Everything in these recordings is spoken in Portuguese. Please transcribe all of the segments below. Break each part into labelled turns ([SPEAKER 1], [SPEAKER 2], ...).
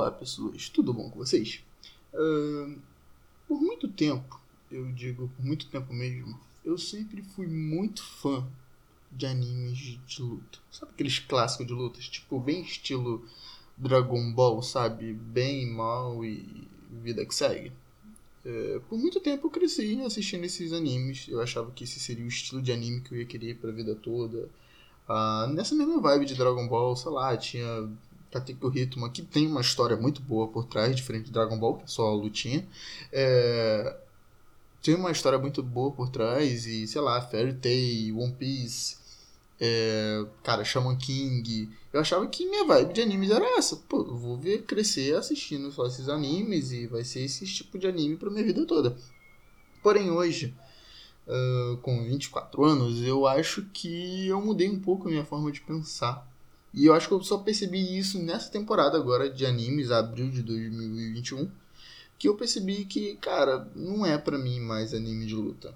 [SPEAKER 1] Olá pessoas, tudo bom com vocês? Uh, por muito tempo, eu digo por muito tempo mesmo, eu sempre fui muito fã de animes de luta. Sabe aqueles clássicos de lutas? Tipo, bem estilo Dragon Ball, sabe? Bem, mal e vida que segue. Uh, por muito tempo eu cresci assistindo esses animes. Eu achava que esse seria o estilo de anime que eu ia querer pra vida toda. Uh, nessa mesma vibe de Dragon Ball, sei lá, tinha Katekyo Hitman, que tem uma história muito boa por trás, diferente de Dragon Ball, que é só a lutinha. É, tem uma história muito boa por trás, e sei lá, Fairy Tail, One Piece, é, cara, Shaman King. Eu achava que minha vibe de animes era essa. Pô, eu vou ver crescer assistindo só esses animes e vai ser esse tipo de anime pra minha vida toda. Porém, hoje, uh, com 24 anos, eu acho que eu mudei um pouco a minha forma de pensar e eu acho que eu só percebi isso nessa temporada agora de animes, abril de 2021, que eu percebi que, cara, não é para mim mais anime de luta.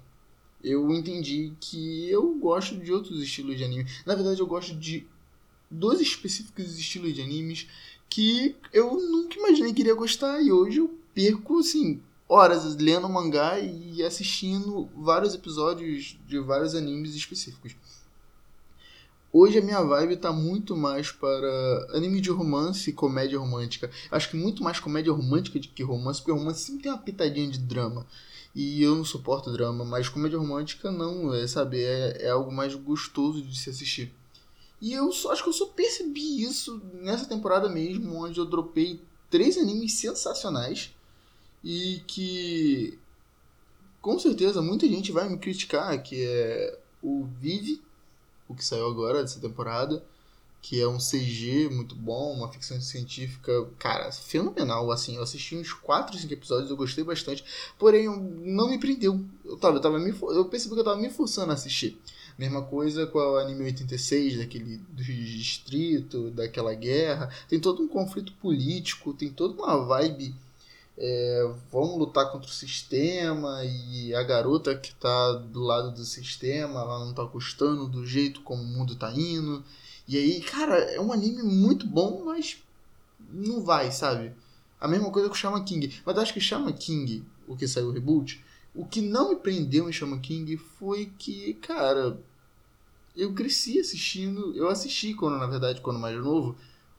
[SPEAKER 1] Eu entendi que eu gosto de outros estilos de anime. Na verdade, eu gosto de dois específicos estilos de animes que eu nunca imaginei que iria gostar e hoje eu perco assim horas lendo mangá e assistindo vários episódios de vários animes específicos. Hoje a minha vibe tá muito mais para anime de romance e comédia romântica. Acho que muito mais comédia romântica do que romance, porque romance sempre tem uma pitadinha de drama. E eu não suporto drama, mas comédia romântica não, é, sabe? É, é algo mais gostoso de se assistir. E eu só, acho que eu só percebi isso nessa temporada mesmo, onde eu dropei três animes sensacionais e que com certeza muita gente vai me criticar, que é o Vive o que saiu agora dessa temporada, que é um CG muito bom, uma ficção científica, cara, fenomenal, assim, eu assisti uns 4, 5 episódios, eu gostei bastante, porém não me prendeu, eu, tava, eu, tava me, eu percebi que eu tava me forçando a assistir. Mesma coisa com o anime 86, daquele do distrito, daquela guerra, tem todo um conflito político, tem toda uma vibe é, vamos lutar contra o sistema e a garota que está do lado do sistema, ela não está gostando do jeito como o mundo está indo. E aí, cara, é um anime muito bom, mas não vai, sabe? A mesma coisa com Shaman King. Mas acho que Shaman King, o que saiu o reboot, o que não me prendeu em Shaman King foi que, cara, eu cresci assistindo, eu assisti quando, na verdade, quando mais novo,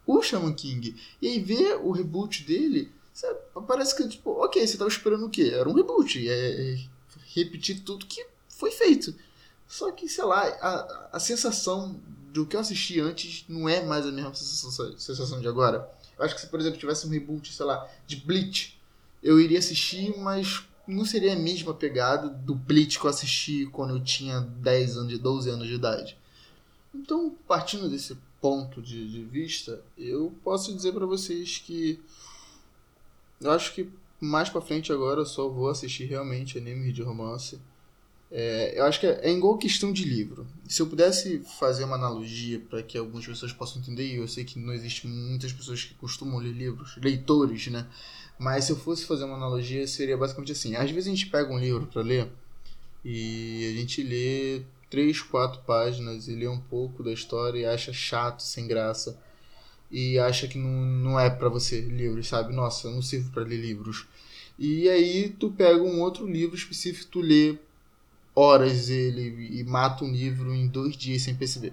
[SPEAKER 1] o Shaman King. E aí ver o reboot dele parece que, tipo, ok, você tava esperando o quê? Era um reboot. É, é repetir tudo que foi feito. Só que, sei lá, a, a sensação do que eu assisti antes não é mais a mesma sensação, sensação de agora. Eu acho que se, por exemplo, tivesse um reboot, sei lá, de Bleach, eu iria assistir, mas não seria a mesma pegada do Bleach que eu assisti quando eu tinha 10 anos, 12 anos de idade. Então, partindo desse ponto de, de vista, eu posso dizer para vocês que eu acho que mais pra frente agora eu só vou assistir realmente animes de romance. É, eu acho que é, é igual questão de livro. Se eu pudesse fazer uma analogia para que algumas pessoas possam entender, e eu sei que não existe muitas pessoas que costumam ler livros, leitores, né? Mas se eu fosse fazer uma analogia, seria basicamente assim: às vezes a gente pega um livro para ler e a gente lê três, quatro páginas e lê um pouco da história e acha chato, sem graça e acha que não, não é para você livros, sabe? Nossa, eu não sirvo para ler livros. E aí tu pega um outro livro específico, tu lê horas ele e mata um livro em dois dias sem perceber.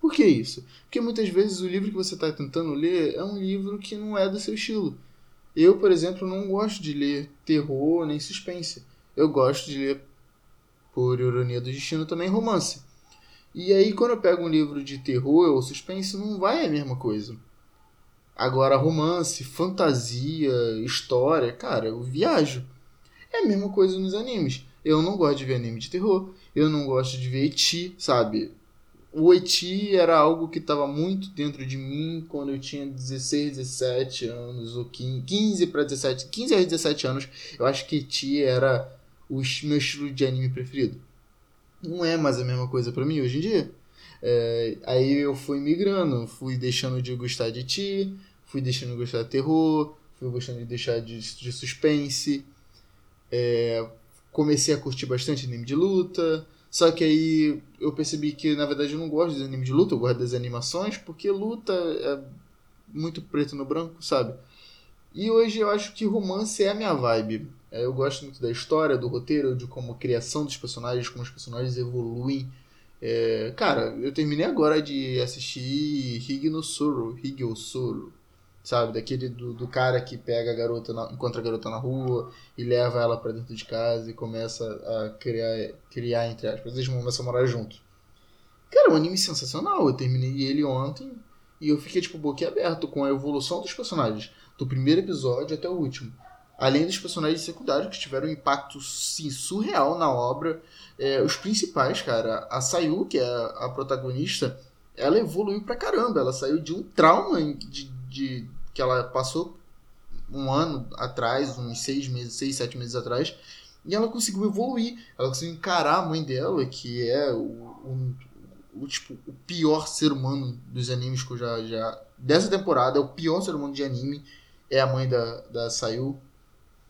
[SPEAKER 1] Por que isso? Porque muitas vezes o livro que você está tentando ler é um livro que não é do seu estilo. Eu, por exemplo, não gosto de ler terror nem suspense. Eu gosto de ler, por ironia do destino, também romance. E aí, quando eu pego um livro de terror ou suspense, não vai a mesma coisa. Agora, romance, fantasia, história, cara, eu viajo. É a mesma coisa nos animes. Eu não gosto de ver anime de terror. Eu não gosto de ver Eti, sabe? O Eti era algo que estava muito dentro de mim quando eu tinha 16, 17 anos, ou 15, 15 para 17, 15 a 17 anos. Eu acho que Eti era o meu estilo de anime preferido não é mais a mesma coisa para mim hoje em dia. É, aí eu fui migrando, fui deixando de gostar de ti, fui deixando de gostar de terror, fui gostando de deixar de, de suspense. É, comecei a curtir bastante anime de luta. Só que aí eu percebi que na verdade eu não gosto de anime de luta, eu gosto das animações, porque luta é muito preto no branco, sabe? E hoje eu acho que romance é a minha vibe. É, eu gosto muito da história, do roteiro, de como a criação dos personagens, como os personagens evoluem. É, cara, eu terminei agora de assistir Hig no Soro, Hig Soro, sabe? Daquele do, do cara que pega a garota, na, encontra a garota na rua e leva ela para dentro de casa e começa a criar, criar entre aspas, eles começam a morar juntos. Cara, é um anime sensacional. Eu terminei ele ontem e eu fiquei, tipo, boquiaberto com a evolução dos personagens, do primeiro episódio até o último. Além dos personagens secundários que tiveram um impacto sim, surreal na obra. É, os principais, cara, a Sayu, que é a protagonista, ela evoluiu pra caramba. Ela saiu de um trauma de, de que ela passou um ano atrás, uns seis meses, seis, sete meses atrás, e ela conseguiu evoluir. Ela conseguiu encarar a mãe dela, que é o, o, o, tipo, o pior ser humano dos animes que eu já, já. Dessa temporada, é o pior ser humano de anime. É a mãe da, da Sayu.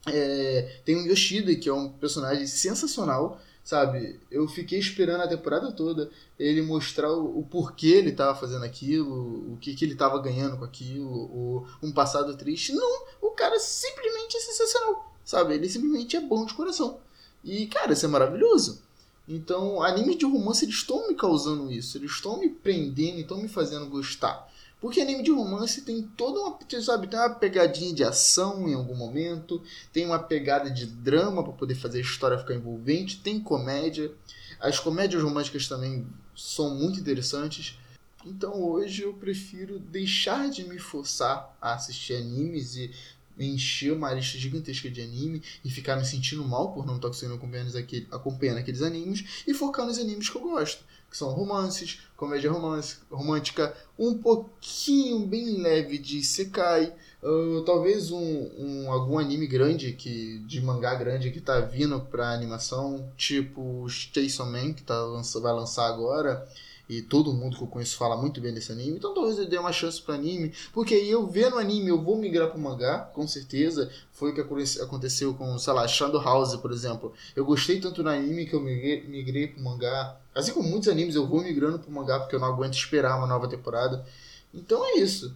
[SPEAKER 1] É, tem o Yoshida, que é um personagem sensacional, sabe? Eu fiquei esperando a temporada toda ele mostrar o, o porquê ele estava fazendo aquilo, o que, que ele estava ganhando com aquilo, o, um passado triste. Não, o cara simplesmente é sensacional, sabe? Ele simplesmente é bom de coração. E, cara, isso é maravilhoso. Então, animes de romance, eles estão me causando isso. Eles estão me prendendo, estão me fazendo gostar. Porque anime de romance tem toda uma, sabe, tem uma pegadinha de ação em algum momento, tem uma pegada de drama para poder fazer a história ficar envolvente, tem comédia. As comédias românticas também são muito interessantes. Então hoje eu prefiro deixar de me forçar a assistir animes e encher uma lista gigantesca de anime e ficar me sentindo mal por não estar conseguindo acompanhar, aquele, acompanhando aqueles animes e focar nos animes que eu gosto que são romances, comédia romance, romântica, um pouquinho bem leve de Sekai, uh, talvez um, um, algum anime grande que de mangá grande que tá vindo pra animação, tipo Chainsaw Man que tá, vai lançar agora, e todo mundo que eu conheço fala muito bem desse anime, então talvez eu dê uma chance para anime, porque aí eu vendo anime eu vou migrar pro mangá, com certeza. Foi o que aconteceu com, sei lá, Shadow House, por exemplo. Eu gostei tanto do anime que eu migrei, migrei pro mangá. Assim como muitos animes, eu vou migrando pro mangá porque eu não aguento esperar uma nova temporada. Então é isso.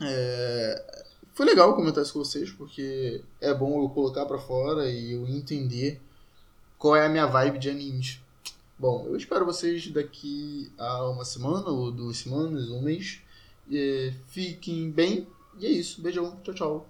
[SPEAKER 1] É... Foi legal comentar isso com vocês, porque é bom eu colocar para fora e eu entender qual é a minha vibe de animes. Bom, eu espero vocês daqui a uma semana, ou duas semanas, um mês. E, fiquem bem. E é isso. Beijão. Tchau, tchau.